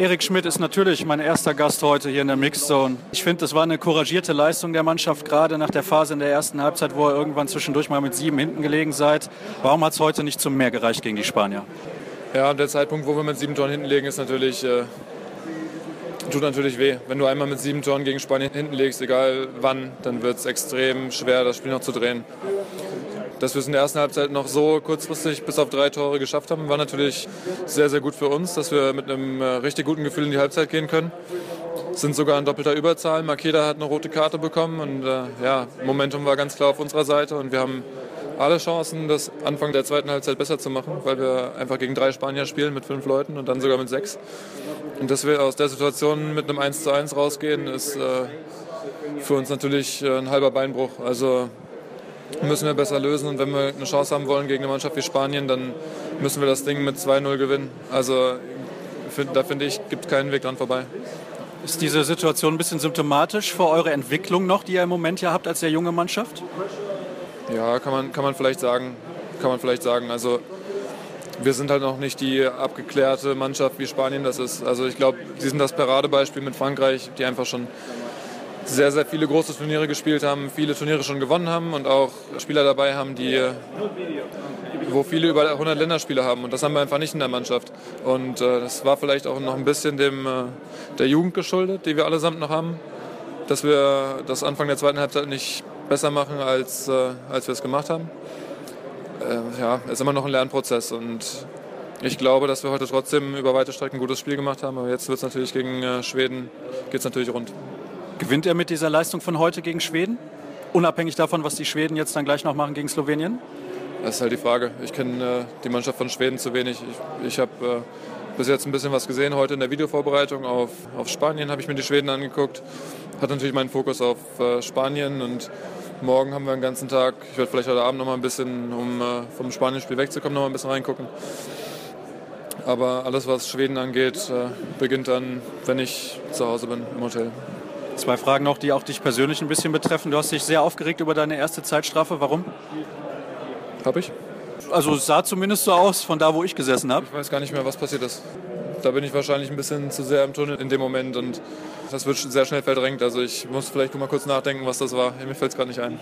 Erik Schmidt ist natürlich mein erster Gast heute hier in der Mixzone. Ich finde, das war eine couragierte Leistung der Mannschaft, gerade nach der Phase in der ersten Halbzeit, wo ihr irgendwann zwischendurch mal mit sieben hinten gelegen seid. Warum hat es heute nicht zum Mehr gereicht gegen die Spanier? Ja, der Zeitpunkt, wo wir mit sieben Toren hinten liegen, ist natürlich, äh, tut natürlich weh. Wenn du einmal mit sieben Toren gegen Spanien hinten legst, egal wann, dann wird es extrem schwer, das Spiel noch zu drehen. Dass wir es in der ersten Halbzeit noch so kurzfristig bis auf drei Tore geschafft haben, war natürlich sehr, sehr gut für uns, dass wir mit einem äh, richtig guten Gefühl in die Halbzeit gehen können. Sind sogar in doppelter Überzahl. Makeda hat eine rote Karte bekommen und äh, ja, Momentum war ganz klar auf unserer Seite und wir haben alle Chancen, das Anfang der zweiten Halbzeit besser zu machen, weil wir einfach gegen drei Spanier spielen mit fünf Leuten und dann sogar mit sechs. Und dass wir aus der Situation mit einem 1 zu 1 rausgehen, ist äh, für uns natürlich äh, ein halber Beinbruch. Also müssen wir besser lösen. Und wenn wir eine Chance haben wollen gegen eine Mannschaft wie Spanien, dann müssen wir das Ding mit 2-0 gewinnen. Also da finde ich, gibt keinen Weg dran vorbei. Ist diese Situation ein bisschen symptomatisch für eure Entwicklung noch, die ihr im Moment ja habt als sehr junge Mannschaft? Ja, kann man, kann man vielleicht sagen. Kann man vielleicht sagen. Also wir sind halt noch nicht die abgeklärte Mannschaft, wie Spanien das ist. Also ich glaube, sie sind das Paradebeispiel mit Frankreich, die einfach schon sehr, sehr viele große Turniere gespielt haben, viele Turniere schon gewonnen haben und auch Spieler dabei haben, die, wo viele über 100 Länderspiele haben. Und das haben wir einfach nicht in der Mannschaft. Und äh, das war vielleicht auch noch ein bisschen dem, äh, der Jugend geschuldet, die wir allesamt noch haben, dass wir das Anfang der zweiten Halbzeit nicht besser machen, als, äh, als wir es gemacht haben. Äh, ja, es ist immer noch ein Lernprozess und ich glaube, dass wir heute trotzdem über weite Strecken ein gutes Spiel gemacht haben. Aber jetzt wird es natürlich gegen äh, Schweden, geht es natürlich rund. Gewinnt er mit dieser Leistung von heute gegen Schweden? Unabhängig davon, was die Schweden jetzt dann gleich noch machen gegen Slowenien? Das ist halt die Frage. Ich kenne äh, die Mannschaft von Schweden zu wenig. Ich, ich habe äh, bis jetzt ein bisschen was gesehen. Heute in der Videovorbereitung auf, auf Spanien habe ich mir die Schweden angeguckt. Hat natürlich meinen Fokus auf äh, Spanien und morgen haben wir einen ganzen Tag. Ich werde vielleicht heute Abend noch mal ein bisschen, um äh, vom Spanien-Spiel wegzukommen, noch mal ein bisschen reingucken. Aber alles, was Schweden angeht, äh, beginnt dann, wenn ich zu Hause bin im Hotel. Zwei Fragen noch, die auch dich persönlich ein bisschen betreffen. Du hast dich sehr aufgeregt über deine erste Zeitstrafe. Warum? Hab ich? Also es sah zumindest so aus, von da, wo ich gesessen habe. Ich weiß gar nicht mehr, was passiert ist. Da bin ich wahrscheinlich ein bisschen zu sehr im Tunnel in dem Moment und das wird sehr schnell verdrängt. Also ich muss vielleicht mal kurz nachdenken, was das war. Mir fällt es gerade nicht ein.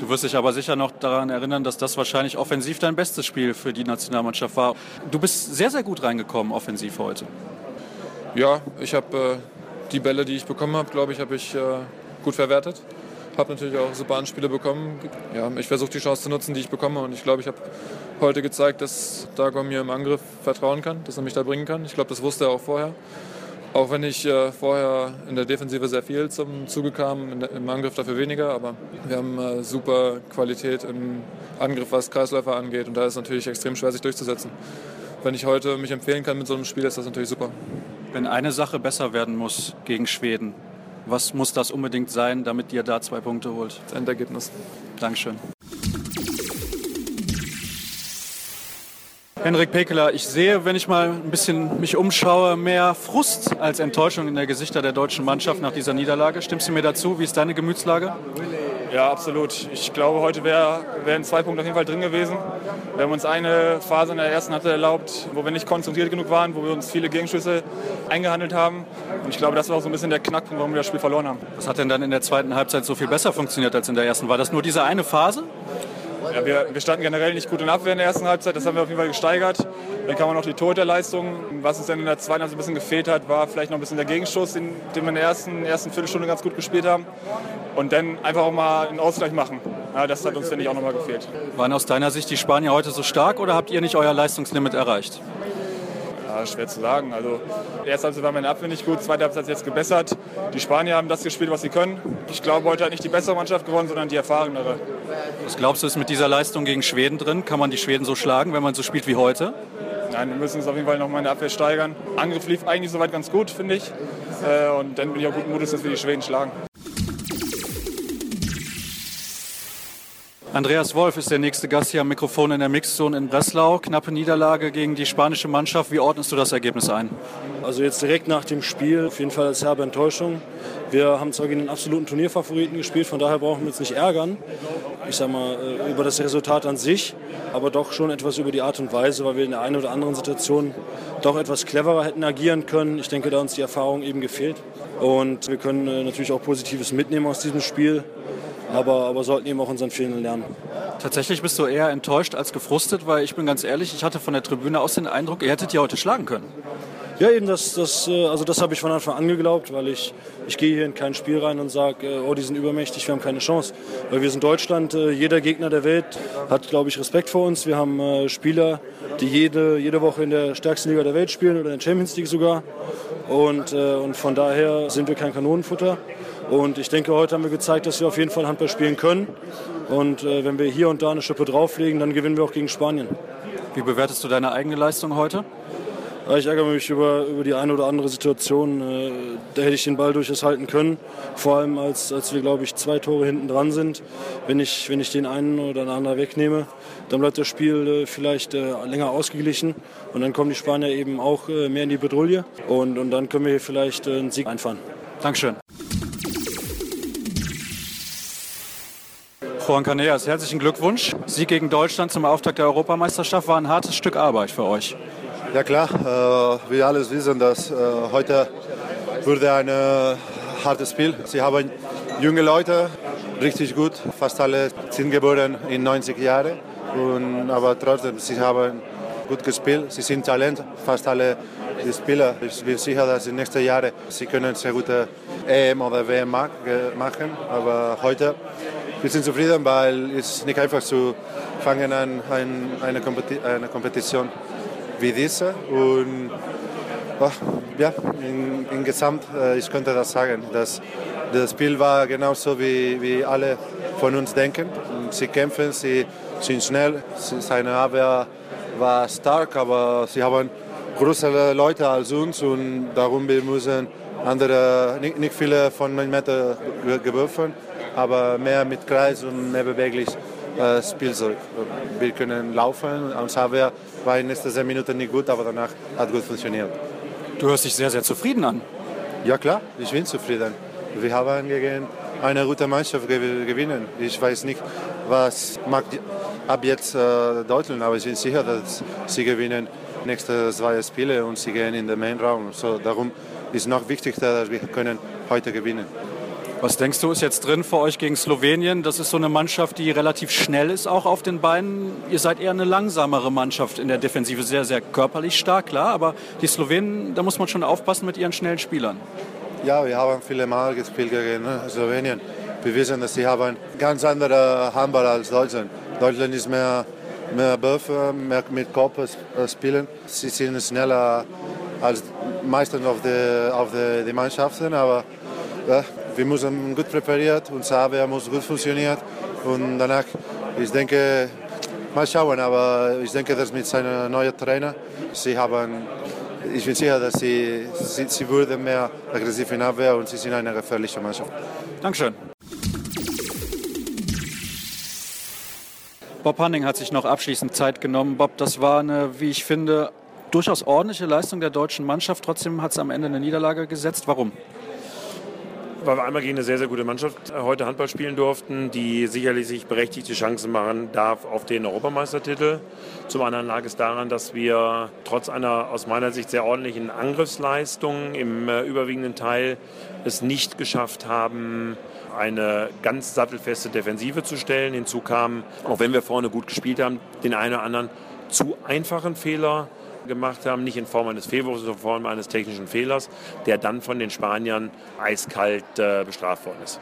Du wirst dich aber sicher noch daran erinnern, dass das wahrscheinlich offensiv dein bestes Spiel für die Nationalmannschaft war. Du bist sehr, sehr gut reingekommen offensiv heute. Ja, ich habe äh, die Bälle, die ich bekommen habe, glaube ich, habe ich äh, gut verwertet. Habe natürlich auch super Anspiele bekommen. Ja, ich versuche die Chance zu nutzen, die ich bekomme. Und ich glaube, ich habe heute gezeigt, dass Dago mir im Angriff vertrauen kann, dass er mich da bringen kann. Ich glaube, das wusste er auch vorher. Auch wenn ich äh, vorher in der Defensive sehr viel zum Zuge kam, im Angriff dafür weniger. Aber wir haben äh, super Qualität im Angriff, was Kreisläufer angeht. Und da ist es natürlich extrem schwer, sich durchzusetzen. Wenn ich heute mich empfehlen kann mit so einem Spiel, ist das natürlich super. Wenn eine Sache besser werden muss gegen Schweden, was muss das unbedingt sein, damit ihr da zwei Punkte holt? Das Endergebnis. Dankeschön. Henrik Pekeler, ich sehe, wenn ich mal ein bisschen mich umschaue, mehr Frust als Enttäuschung in der Gesichter der deutschen Mannschaft nach dieser Niederlage. Stimmst du mir dazu? Wie ist deine Gemütslage? Ja, absolut. Ich glaube, heute wär, wären zwei Punkte auf jeden Fall drin gewesen. Wir haben uns eine Phase in der ersten Halbzeit erlaubt, wo wir nicht konzentriert genug waren, wo wir uns viele Gegenschüsse eingehandelt haben. Und ich glaube, das war auch so ein bisschen der Knackpunkt, warum wir das Spiel verloren haben. Was hat denn dann in der zweiten Halbzeit so viel besser funktioniert als in der ersten? War das nur diese eine Phase? Ja, wir, wir, standen generell nicht gut in Abwehr in der ersten Halbzeit, das haben wir auf jeden Fall gesteigert. Dann kam auch noch die Torhüterleistung. Was uns dann in der zweiten Halbzeit ein bisschen gefehlt hat, war vielleicht noch ein bisschen der Gegenschuss, den, den wir in der ersten, ersten Viertelstunde ganz gut gespielt haben. Und dann einfach auch mal einen Ausgleich machen. Ja, das hat uns, finde ich, auch nochmal gefehlt. Waren aus deiner Sicht die Spanier heute so stark oder habt ihr nicht euer Leistungslimit erreicht? Ja, schwer zu sagen. Also, erste Halbzeit war meine Abwehr nicht gut, zweite Halbzeit jetzt gebessert. Die Spanier haben das gespielt, was sie können. Ich glaube, heute hat nicht die bessere Mannschaft gewonnen, sondern die erfahrenere. Was glaubst du, ist mit dieser Leistung gegen Schweden drin? Kann man die Schweden so schlagen, wenn man so spielt wie heute? Nein, wir müssen uns auf jeden Fall noch mal in der Abwehr steigern. Angriff lief eigentlich soweit ganz gut, finde ich. Äh, und dann bin ich auch guten Mutes, dass wir die Schweden schlagen. Andreas Wolf ist der nächste Gast hier am Mikrofon in der Mixzone in Breslau. Knappe Niederlage gegen die spanische Mannschaft. Wie ordnest du das Ergebnis ein? Also jetzt direkt nach dem Spiel auf jeden Fall als herbe Enttäuschung. Wir haben zwar gegen den absoluten Turnierfavoriten gespielt, von daher brauchen wir uns nicht ärgern. Ich sag mal, äh, über das Resultat an sich, aber doch schon etwas über die Art und Weise, weil wir in der einen oder anderen Situation doch etwas cleverer hätten agieren können. Ich denke, da uns die Erfahrung eben gefehlt. Und wir können äh, natürlich auch Positives mitnehmen aus diesem Spiel aber, aber sollten eben auch unseren Fehlern lernen. Tatsächlich bist du eher enttäuscht als gefrustet, weil ich bin ganz ehrlich, ich hatte von der Tribüne aus den Eindruck, ihr hättet ja heute schlagen können. Ja, eben das, das, äh, also das habe ich von Anfang an geglaubt, weil ich, ich gehe hier in kein Spiel rein und sage, äh, oh, die sind übermächtig, wir haben keine Chance. Weil wir sind Deutschland, äh, jeder Gegner der Welt hat, glaube ich, Respekt vor uns. Wir haben Spieler, die jede, jede Woche in der stärksten Liga der Welt spielen oder in der Champions League sogar. Und, und von daher sind wir kein Kanonenfutter. Und ich denke, heute haben wir gezeigt, dass wir auf jeden Fall Handball spielen können. Und äh, wenn wir hier und da eine Schippe drauflegen, dann gewinnen wir auch gegen Spanien. Wie bewertest du deine eigene Leistung heute? Ich ärgere mich über, über die eine oder andere Situation. Äh, da hätte ich den Ball durchaus halten können. Vor allem, als, als wir, glaube ich, zwei Tore hinten dran sind. Wenn ich, wenn ich den einen oder den anderen wegnehme, dann bleibt das Spiel äh, vielleicht äh, länger ausgeglichen. Und dann kommen die Spanier eben auch mehr in die Bedrulle. Und, und dann können wir hier vielleicht einen Sieg einfahren. Dankeschön. Juan Caneas, herzlichen Glückwunsch. Sieg gegen Deutschland zum Auftakt der Europameisterschaft war ein hartes Stück Arbeit für euch. Ja klar, äh, wir alle wissen, dass äh, heute wurde ein äh, hartes Spiel. Sie haben junge Leute, richtig gut, fast alle sind geboren in 90 Jahren. Und, aber trotzdem, sie haben gut gespielt, sie sind Talent, fast alle die Spieler. Ich bin sicher, dass in den nächsten Jahren sie können sehr gute EM oder WM machen. Aber heute wir sind zufrieden, weil es nicht einfach zu fangen an Kompeti eine Kompetition wie diese. Und oh, ja, in Gesamt, äh, ich könnte das sagen, dass das Spiel war genauso wie, wie alle von uns denken. Sie kämpfen, sie sind schnell, seine Abwehr war stark, aber sie haben größere Leute als uns und darum wir müssen andere, nicht, nicht viele von 9 Meter geworfen aber mehr mit Kreis und mehr beweglich äh, Spielzeug. Wir können laufen. Am Xavier war in den nächsten 10 Minuten nicht gut, aber danach hat gut funktioniert. Du hörst dich sehr, sehr zufrieden an. Ja klar, ich bin zufrieden. Wir haben gegen eine gute Mannschaft gewinnen. Ich weiß nicht, was mag ab jetzt äh, Deutschland, aber ich bin sicher, dass sie gewinnen nächste zwei Spiele und sie gehen in den Main Raum. So darum ist noch wichtiger, dass wir können heute gewinnen. Was denkst du, ist jetzt drin für euch gegen Slowenien? Das ist so eine Mannschaft, die relativ schnell ist, auch auf den Beinen. Ihr seid eher eine langsamere Mannschaft in der Defensive, sehr, sehr körperlich stark, klar. Aber die Slowenen, da muss man schon aufpassen mit ihren schnellen Spielern. Ja, wir haben viele Mal gespielt gegen ne, Slowenien. Wir wissen, dass sie haben ganz andere Handball als Deutschland. Deutschland ist mehr, mehr Würfe, mehr mit Kopf äh, spielen. Sie sind schneller als meistens auf die, auf die, die Mannschaften, aber ja, wir müssen gut präpariert, unser Abwehr muss gut funktionieren und danach, ich denke, mal schauen, aber ich denke, dass mit seinem neuen Trainer, sie haben, ich bin sicher, dass sie, sie, sie würden mehr aggressiv in Abwehr und sie sind eine gefährliche Mannschaft. Dankeschön. Bob Hanning hat sich noch abschließend Zeit genommen. Bob, das war eine, wie ich finde, durchaus ordentliche Leistung der deutschen Mannschaft. Trotzdem hat es am Ende eine Niederlage gesetzt. Warum? Weil wir einmal gegen eine sehr, sehr gute Mannschaft äh, heute Handball spielen durften, die sicherlich sich berechtigte Chancen machen darf auf den Europameistertitel. Zum anderen lag es daran, dass wir trotz einer aus meiner Sicht sehr ordentlichen Angriffsleistung im äh, überwiegenden Teil es nicht geschafft haben, eine ganz sattelfeste Defensive zu stellen. Hinzu kam, auch wenn wir vorne gut gespielt haben, den einen oder anderen zu einfachen Fehler gemacht haben, nicht in Form eines Fehlwurfs, sondern in Form eines technischen Fehlers, der dann von den Spaniern eiskalt äh, bestraft worden ist.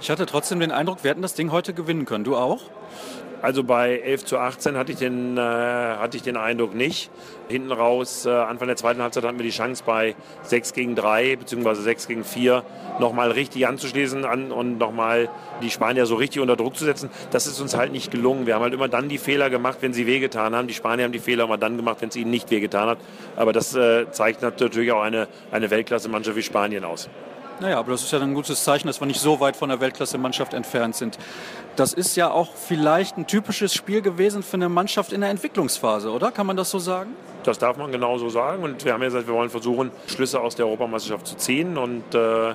Ich hatte trotzdem den Eindruck, wir hätten das Ding heute gewinnen können. Du auch? Also bei 11 zu 18 hatte ich den, äh, hatte ich den Eindruck nicht. Hinten raus, äh, Anfang der zweiten Halbzeit hatten wir die Chance bei 6 gegen 3 bzw. 6 gegen 4 nochmal richtig anzuschließen an, und nochmal die Spanier so richtig unter Druck zu setzen. Das ist uns halt nicht gelungen. Wir haben halt immer dann die Fehler gemacht, wenn sie wehgetan haben. Die Spanier haben die Fehler immer dann gemacht, wenn es ihnen nicht wehgetan hat. Aber das äh, zeigt natürlich auch eine, eine Weltklasse-Mannschaft wie Spanien aus. Naja, aber das ist ja ein gutes Zeichen, dass wir nicht so weit von der Weltklasse-Mannschaft entfernt sind. Das ist ja auch vielleicht ein typisches Spiel gewesen für eine Mannschaft in der Entwicklungsphase, oder? Kann man das so sagen? Das darf man genauso sagen. Und wir haben ja gesagt, wir wollen versuchen, Schlüsse aus der Europameisterschaft zu ziehen. Und äh,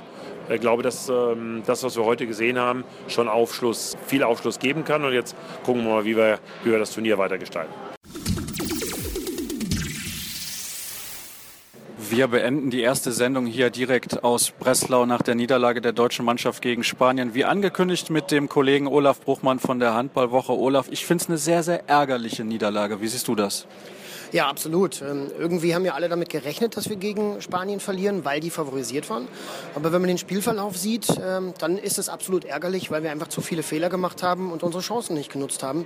ich glaube, dass ähm, das, was wir heute gesehen haben, schon Aufschluss, viel Aufschluss geben kann. Und jetzt gucken wir mal, wie wir, wie wir das Turnier weiter gestalten. Wir beenden die erste Sendung hier direkt aus Breslau nach der Niederlage der deutschen Mannschaft gegen Spanien. Wie angekündigt mit dem Kollegen Olaf Bruchmann von der Handballwoche. Olaf, ich finde es eine sehr, sehr ärgerliche Niederlage. Wie siehst du das? Ja, absolut. Ähm, irgendwie haben ja alle damit gerechnet, dass wir gegen Spanien verlieren, weil die favorisiert waren. Aber wenn man den Spielverlauf sieht, ähm, dann ist es absolut ärgerlich, weil wir einfach zu viele Fehler gemacht haben und unsere Chancen nicht genutzt haben.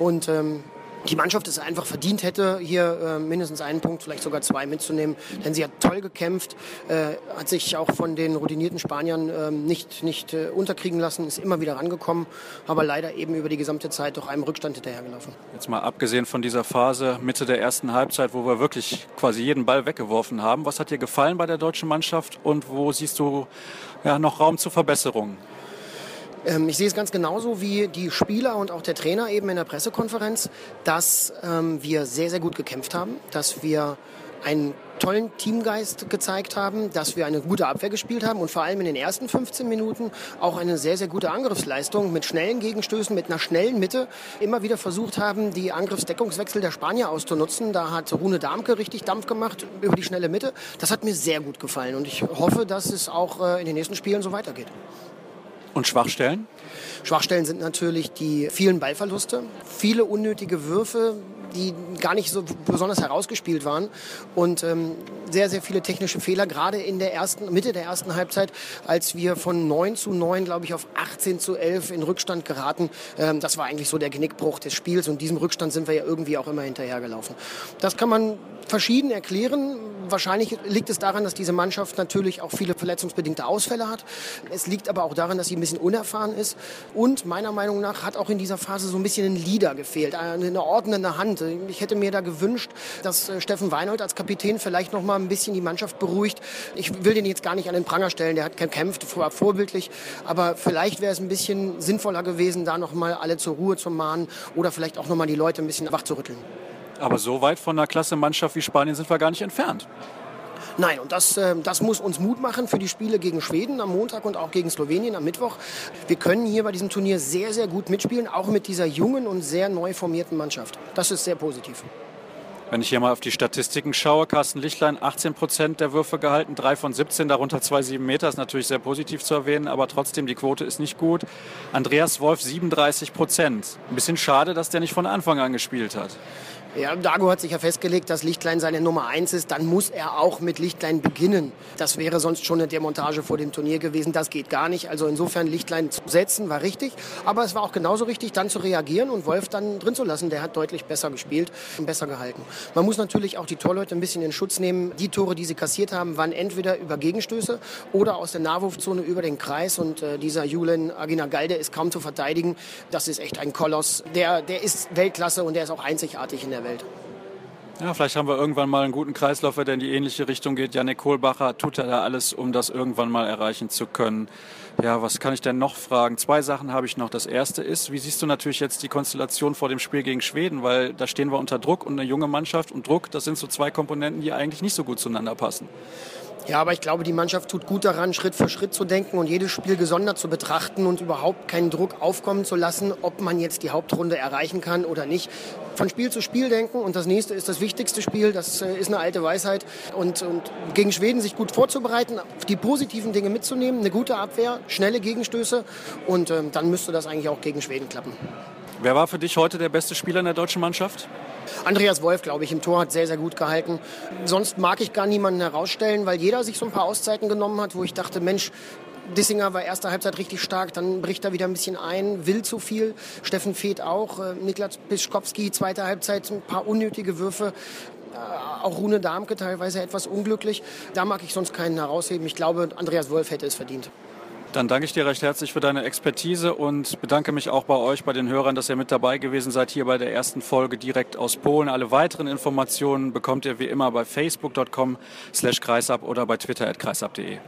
Und ähm, die Mannschaft es einfach verdient hätte, hier äh, mindestens einen Punkt, vielleicht sogar zwei mitzunehmen. Denn sie hat toll gekämpft, äh, hat sich auch von den routinierten Spaniern äh, nicht, nicht äh, unterkriegen lassen, ist immer wieder rangekommen, aber leider eben über die gesamte Zeit doch einem Rückstand hinterhergelaufen. Jetzt mal abgesehen von dieser Phase Mitte der ersten Halbzeit, wo wir wirklich quasi jeden Ball weggeworfen haben, was hat dir gefallen bei der deutschen Mannschaft und wo siehst du ja, noch Raum zur Verbesserung? Ähm, ich sehe es ganz genauso wie die Spieler und auch der Trainer eben in der Pressekonferenz, dass ähm, wir sehr, sehr gut gekämpft haben, dass wir einen tollen Teamgeist gezeigt haben, dass wir eine gute Abwehr gespielt haben und vor allem in den ersten 15 Minuten auch eine sehr, sehr gute Angriffsleistung mit schnellen Gegenstößen, mit einer schnellen Mitte immer wieder versucht haben, die Angriffsdeckungswechsel der Spanier auszunutzen. Da hat Rune Darmke richtig Dampf gemacht über die schnelle Mitte. Das hat mir sehr gut gefallen und ich hoffe, dass es auch äh, in den nächsten Spielen so weitergeht. Und Schwachstellen? Schwachstellen sind natürlich die vielen Ballverluste, viele unnötige Würfe, die gar nicht so besonders herausgespielt waren und ähm, sehr, sehr viele technische Fehler, gerade in der ersten, Mitte der ersten Halbzeit, als wir von 9 zu 9, glaube ich, auf 18 zu 11 in Rückstand geraten. Ähm, das war eigentlich so der Genickbruch des Spiels und diesem Rückstand sind wir ja irgendwie auch immer hinterhergelaufen. Das kann man verschieden erklären. Wahrscheinlich liegt es daran, dass diese Mannschaft natürlich auch viele verletzungsbedingte Ausfälle hat. Es liegt aber auch daran, dass sie ein bisschen unerfahren ist. Und meiner Meinung nach hat auch in dieser Phase so ein bisschen ein Leader gefehlt, eine ordnende Hand. Ich hätte mir da gewünscht, dass äh, Steffen Weinhold als Kapitän vielleicht noch mal ein bisschen die Mannschaft beruhigt. Ich will den jetzt gar nicht an den Pranger stellen, der hat gekämpft, war vorbildlich. Aber vielleicht wäre es ein bisschen sinnvoller gewesen, da noch mal alle zur Ruhe zu mahnen oder vielleicht auch noch mal die Leute ein bisschen wach zu rütteln. Aber so weit von einer Klasse-Mannschaft wie Spanien sind wir gar nicht entfernt. Nein, und das, äh, das muss uns Mut machen für die Spiele gegen Schweden am Montag und auch gegen Slowenien am Mittwoch. Wir können hier bei diesem Turnier sehr, sehr gut mitspielen, auch mit dieser jungen und sehr neu formierten Mannschaft. Das ist sehr positiv. Wenn ich hier mal auf die Statistiken schaue, Carsten Lichtlein 18 Prozent der Würfe gehalten, 3 von 17, darunter 2,7 Meter, ist natürlich sehr positiv zu erwähnen, aber trotzdem die Quote ist nicht gut. Andreas Wolf 37 Prozent. Ein bisschen schade, dass der nicht von Anfang an gespielt hat. Ja, Dago hat sich ja festgelegt, dass Lichtlein seine Nummer eins ist. Dann muss er auch mit Lichtlein beginnen. Das wäre sonst schon eine Demontage vor dem Turnier gewesen. Das geht gar nicht. Also insofern Lichtlein zu setzen war richtig. Aber es war auch genauso richtig, dann zu reagieren und Wolf dann drin zu lassen. Der hat deutlich besser gespielt und besser gehalten. Man muss natürlich auch die Torleute ein bisschen in Schutz nehmen. Die Tore, die sie kassiert haben, waren entweder über Gegenstöße oder aus der Nahwurfzone über den Kreis. Und äh, dieser Julen Aginagalde ist kaum zu verteidigen. Das ist echt ein Koloss. Der, der ist Weltklasse und der ist auch einzigartig in der der Welt. Ja, vielleicht haben wir irgendwann mal einen guten Kreislauf, der in die ähnliche Richtung geht. Janik Kohlbacher tut ja da alles, um das irgendwann mal erreichen zu können. Ja, was kann ich denn noch fragen? Zwei Sachen habe ich noch. Das erste ist, wie siehst du natürlich jetzt die Konstellation vor dem Spiel gegen Schweden? Weil da stehen wir unter Druck und eine junge Mannschaft und Druck, das sind so zwei Komponenten, die eigentlich nicht so gut zueinander passen. Ja, aber ich glaube, die Mannschaft tut gut daran, Schritt für Schritt zu denken und jedes Spiel gesondert zu betrachten und überhaupt keinen Druck aufkommen zu lassen, ob man jetzt die Hauptrunde erreichen kann oder nicht. Von Spiel zu Spiel denken und das nächste ist das wichtigste Spiel, das äh, ist eine alte Weisheit. Und, und gegen Schweden sich gut vorzubereiten, die positiven Dinge mitzunehmen, eine gute Abwehr, schnelle Gegenstöße und äh, dann müsste das eigentlich auch gegen Schweden klappen. Wer war für dich heute der beste Spieler in der deutschen Mannschaft? Andreas Wolf, glaube ich, im Tor hat sehr, sehr gut gehalten. Sonst mag ich gar niemanden herausstellen, weil jeder sich so ein paar Auszeiten genommen hat, wo ich dachte, Mensch, Dissinger war erste Halbzeit richtig stark, dann bricht er wieder ein bisschen ein, will zu viel. Steffen Feeth auch, äh, Niklas Pischkowski, zweite Halbzeit, ein paar unnötige Würfe. Äh, auch Rune Darmke teilweise etwas unglücklich. Da mag ich sonst keinen herausheben. Ich glaube, Andreas Wolf hätte es verdient. Dann danke ich dir recht herzlich für deine Expertise und bedanke mich auch bei euch, bei den Hörern, dass ihr mit dabei gewesen seid hier bei der ersten Folge direkt aus Polen. Alle weiteren Informationen bekommt ihr wie immer bei facebook.com slash kreisab oder bei twitter at kreisab.de.